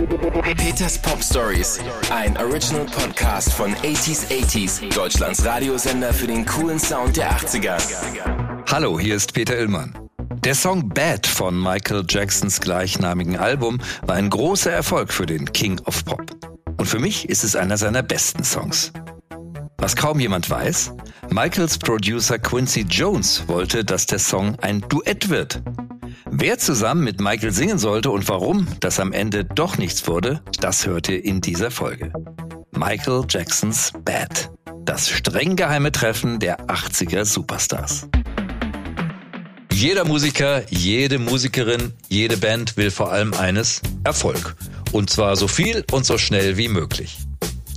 Peters Pop Stories, ein Original Podcast von 80s 80s, Deutschlands Radiosender für den coolen Sound der 80er. Hallo, hier ist Peter Illmann. Der Song Bad von Michael Jacksons gleichnamigen Album war ein großer Erfolg für den King of Pop. Und für mich ist es einer seiner besten Songs. Was kaum jemand weiß, Michaels Producer Quincy Jones wollte, dass der Song ein Duett wird. Wer zusammen mit Michael singen sollte und warum das am Ende doch nichts wurde, das hört ihr in dieser Folge. Michael Jacksons Bad. Das streng geheime Treffen der 80er Superstars. Jeder Musiker, jede Musikerin, jede Band will vor allem eines, Erfolg. Und zwar so viel und so schnell wie möglich.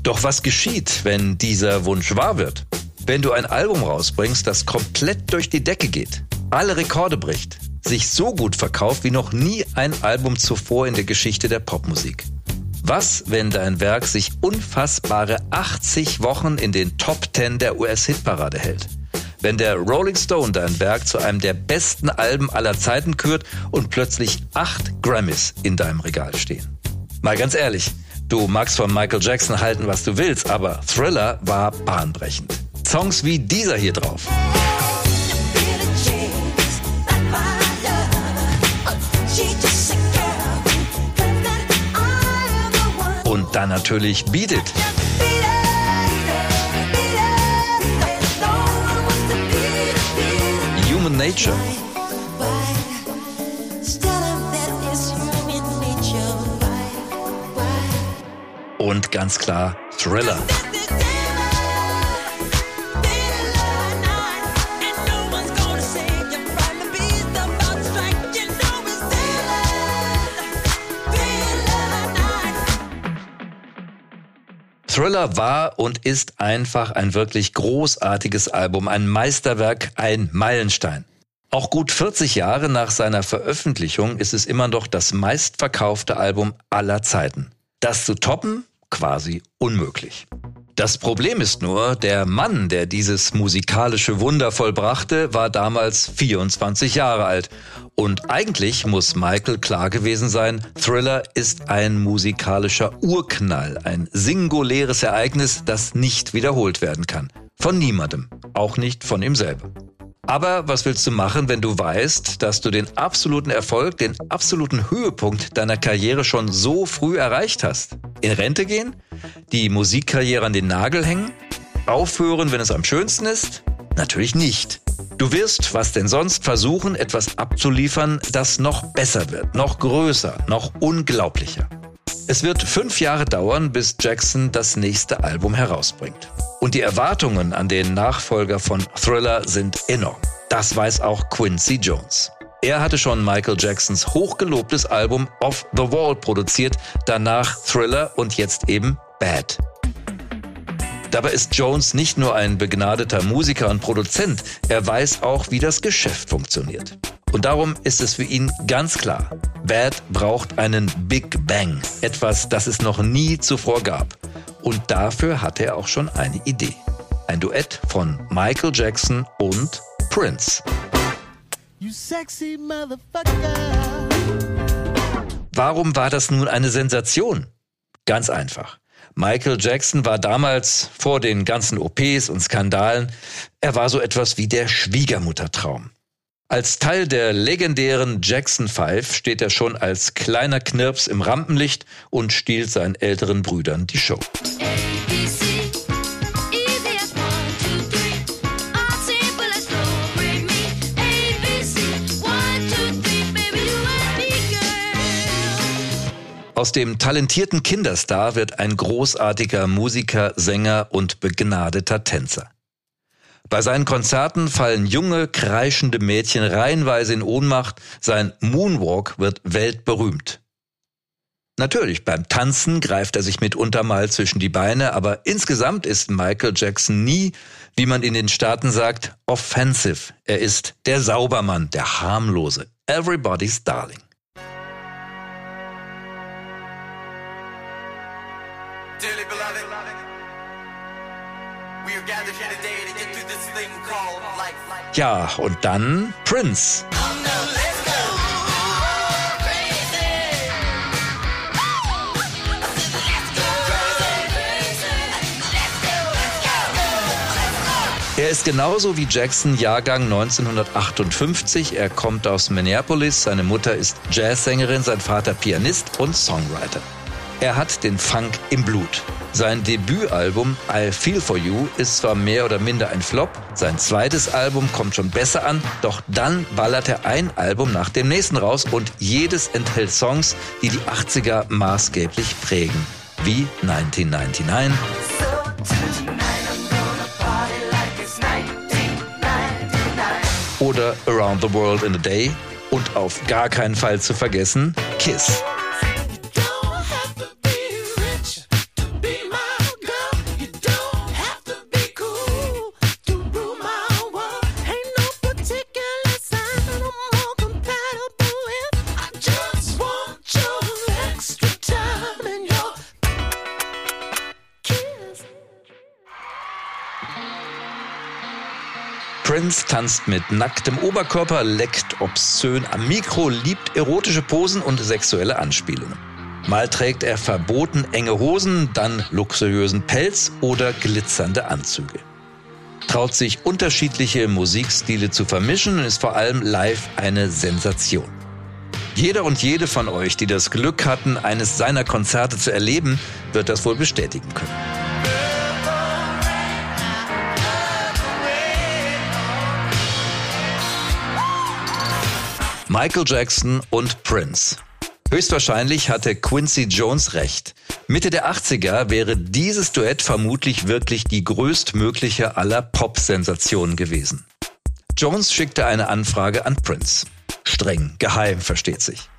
Doch was geschieht, wenn dieser Wunsch wahr wird? Wenn du ein Album rausbringst, das komplett durch die Decke geht, alle Rekorde bricht, sich so gut verkauft wie noch nie ein Album zuvor in der Geschichte der Popmusik. Was, wenn dein Werk sich unfassbare 80 Wochen in den Top 10 der US-Hitparade hält? Wenn der Rolling Stone dein Werk zu einem der besten Alben aller Zeiten kürt und plötzlich acht Grammys in deinem Regal stehen? Mal ganz ehrlich, du magst von Michael Jackson halten, was du willst, aber Thriller war bahnbrechend. Songs wie dieser hier drauf. Dann natürlich Beat It. Human Nature. Und ganz klar Thriller. Thriller war und ist einfach ein wirklich großartiges Album, ein Meisterwerk, ein Meilenstein. Auch gut 40 Jahre nach seiner Veröffentlichung ist es immer noch das meistverkaufte Album aller Zeiten. Das zu toppen? Quasi unmöglich. Das Problem ist nur, der Mann, der dieses musikalische Wunder vollbrachte, war damals 24 Jahre alt und eigentlich muss Michael klar gewesen sein, Thriller ist ein musikalischer Urknall, ein singuläres Ereignis, das nicht wiederholt werden kann. Von niemandem, auch nicht von ihm selber. Aber was willst du machen, wenn du weißt, dass du den absoluten Erfolg, den absoluten Höhepunkt deiner Karriere schon so früh erreicht hast? In Rente gehen? Die Musikkarriere an den Nagel hängen? Aufhören, wenn es am schönsten ist? Natürlich nicht. Du wirst, was denn sonst, versuchen, etwas abzuliefern, das noch besser wird, noch größer, noch unglaublicher. Es wird fünf Jahre dauern, bis Jackson das nächste Album herausbringt. Und die Erwartungen an den Nachfolger von Thriller sind enorm. Das weiß auch Quincy Jones. Er hatte schon Michael Jacksons hochgelobtes Album Off the Wall produziert, danach Thriller und jetzt eben Bad. Dabei ist Jones nicht nur ein begnadeter Musiker und Produzent, er weiß auch, wie das Geschäft funktioniert. Und darum ist es für ihn ganz klar, Bad braucht einen Big Bang, etwas, das es noch nie zuvor gab. Und dafür hatte er auch schon eine Idee. Ein Duett von Michael Jackson und Prince. Warum war das nun eine Sensation? Ganz einfach. Michael Jackson war damals vor den ganzen OPs und Skandalen, er war so etwas wie der Schwiegermuttertraum. Als Teil der legendären Jackson Five steht er schon als kleiner Knirps im Rampenlicht und stiehlt seinen älteren Brüdern die Show. Aus dem talentierten Kinderstar wird ein großartiger Musiker, Sänger und begnadeter Tänzer. Bei seinen Konzerten fallen junge, kreischende Mädchen reihenweise in Ohnmacht, sein Moonwalk wird weltberühmt. Natürlich, beim Tanzen greift er sich mitunter mal zwischen die Beine, aber insgesamt ist Michael Jackson nie, wie man in den Staaten sagt, offensive. Er ist der Saubermann, der harmlose, everybody's darling. Ja, und dann Prince. Er ist genauso wie Jackson Jahrgang 1958. Er kommt aus Minneapolis. Seine Mutter ist Jazzsängerin, sein Vater Pianist und Songwriter. Er hat den Funk im Blut. Sein Debütalbum I Feel For You ist zwar mehr oder minder ein Flop, sein zweites Album kommt schon besser an, doch dann ballert er ein Album nach dem nächsten raus und jedes enthält Songs, die die 80er maßgeblich prägen. Wie 1999. Oder Around the World in a Day und auf gar keinen Fall zu vergessen Kiss. Prince tanzt mit nacktem Oberkörper, leckt obszön am Mikro, liebt erotische Posen und sexuelle Anspielungen. Mal trägt er verboten enge Hosen, dann luxuriösen Pelz oder glitzernde Anzüge. Traut sich unterschiedliche Musikstile zu vermischen und ist vor allem live eine Sensation. Jeder und jede von euch, die das Glück hatten, eines seiner Konzerte zu erleben, wird das wohl bestätigen können. Michael Jackson und Prince. Höchstwahrscheinlich hatte Quincy Jones recht. Mitte der 80er wäre dieses Duett vermutlich wirklich die größtmögliche aller Pop-Sensationen gewesen. Jones schickte eine Anfrage an Prince. Streng, geheim, versteht sich.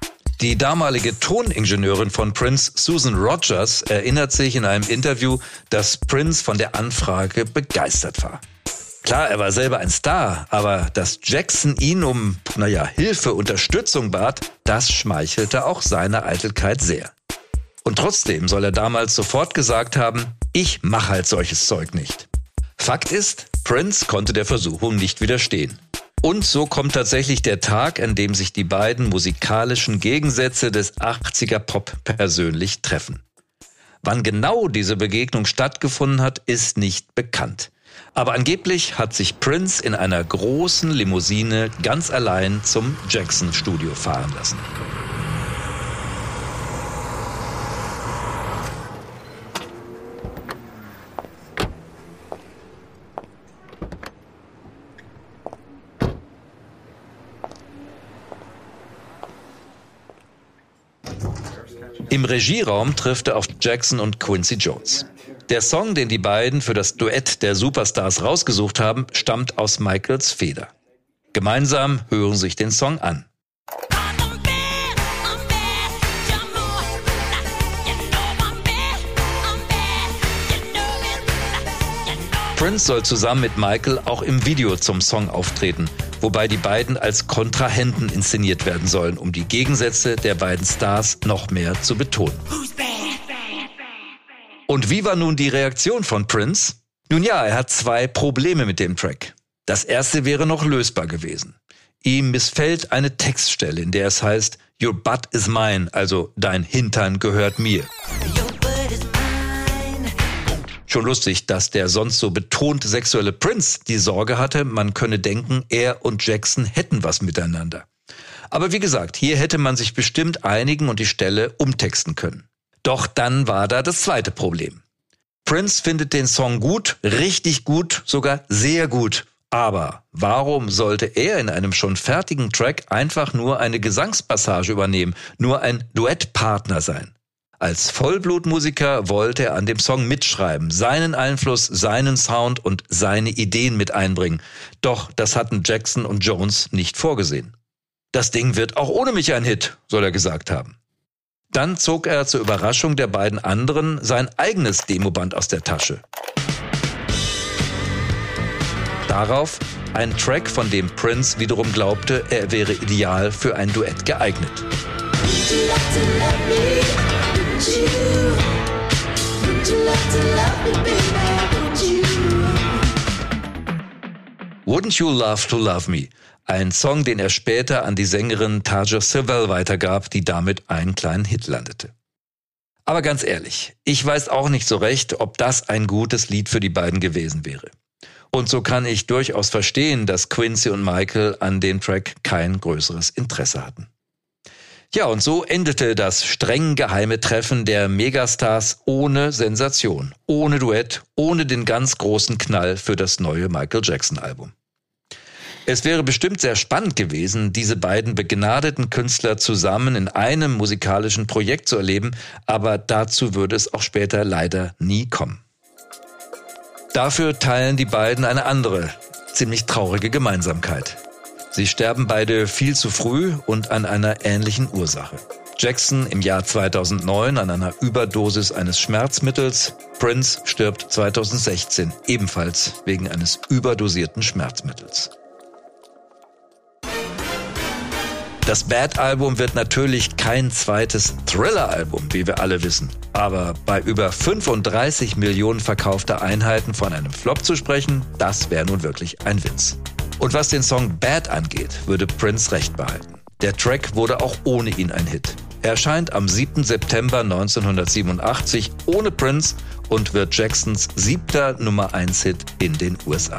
Die damalige Toningenieurin von Prince, Susan Rogers, erinnert sich in einem Interview, dass Prince von der Anfrage begeistert war. Klar, er war selber ein Star, aber dass Jackson ihn um, naja, Hilfe, Unterstützung bat, das schmeichelte auch seiner Eitelkeit sehr. Und trotzdem soll er damals sofort gesagt haben, ich mach halt solches Zeug nicht. Fakt ist, Prince konnte der Versuchung nicht widerstehen. Und so kommt tatsächlich der Tag, an dem sich die beiden musikalischen Gegensätze des 80er Pop persönlich treffen. Wann genau diese Begegnung stattgefunden hat, ist nicht bekannt. Aber angeblich hat sich Prince in einer großen Limousine ganz allein zum Jackson-Studio fahren lassen. Im Regieraum trifft er auf Jackson und Quincy Jones. Der Song, den die beiden für das Duett der Superstars rausgesucht haben, stammt aus Michaels Feder. Gemeinsam hören sich den Song an. Prince soll zusammen mit Michael auch im Video zum Song auftreten, wobei die beiden als Kontrahenten inszeniert werden sollen, um die Gegensätze der beiden Stars noch mehr zu betonen. Und wie war nun die Reaktion von Prince? Nun ja, er hat zwei Probleme mit dem Track. Das erste wäre noch lösbar gewesen. Ihm missfällt eine Textstelle, in der es heißt, Your butt is mine, also dein Hintern gehört mir. Schon lustig, dass der sonst so betont sexuelle Prince die Sorge hatte, man könne denken, er und Jackson hätten was miteinander. Aber wie gesagt, hier hätte man sich bestimmt einigen und die Stelle umtexten können. Doch dann war da das zweite Problem. Prince findet den Song gut, richtig gut, sogar sehr gut. Aber warum sollte er in einem schon fertigen Track einfach nur eine Gesangspassage übernehmen, nur ein Duettpartner sein? Als Vollblutmusiker wollte er an dem Song mitschreiben, seinen Einfluss, seinen Sound und seine Ideen mit einbringen. Doch das hatten Jackson und Jones nicht vorgesehen. Das Ding wird auch ohne mich ein Hit, soll er gesagt haben. Dann zog er zur Überraschung der beiden anderen sein eigenes Demoband aus der Tasche. Darauf ein Track, von dem Prince wiederum glaubte, er wäre ideal für ein Duett geeignet. Wouldn't you love to love me? Ein Song, den er später an die Sängerin Taja Sewell weitergab, die damit einen kleinen Hit landete. Aber ganz ehrlich, ich weiß auch nicht so recht, ob das ein gutes Lied für die beiden gewesen wäre. Und so kann ich durchaus verstehen, dass Quincy und Michael an dem Track kein größeres Interesse hatten. Ja, und so endete das streng geheime Treffen der Megastars ohne Sensation, ohne Duett, ohne den ganz großen Knall für das neue Michael Jackson Album. Es wäre bestimmt sehr spannend gewesen, diese beiden begnadeten Künstler zusammen in einem musikalischen Projekt zu erleben, aber dazu würde es auch später leider nie kommen. Dafür teilen die beiden eine andere, ziemlich traurige Gemeinsamkeit. Sie sterben beide viel zu früh und an einer ähnlichen Ursache. Jackson im Jahr 2009 an einer Überdosis eines Schmerzmittels. Prince stirbt 2016 ebenfalls wegen eines überdosierten Schmerzmittels. Das Bad-Album wird natürlich kein zweites Thriller-Album, wie wir alle wissen. Aber bei über 35 Millionen verkaufter Einheiten von einem Flop zu sprechen, das wäre nun wirklich ein Witz. Und was den Song Bad angeht, würde Prince recht behalten. Der Track wurde auch ohne ihn ein Hit. Er erscheint am 7. September 1987 ohne Prince und wird Jacksons siebter Nummer 1 Hit in den USA.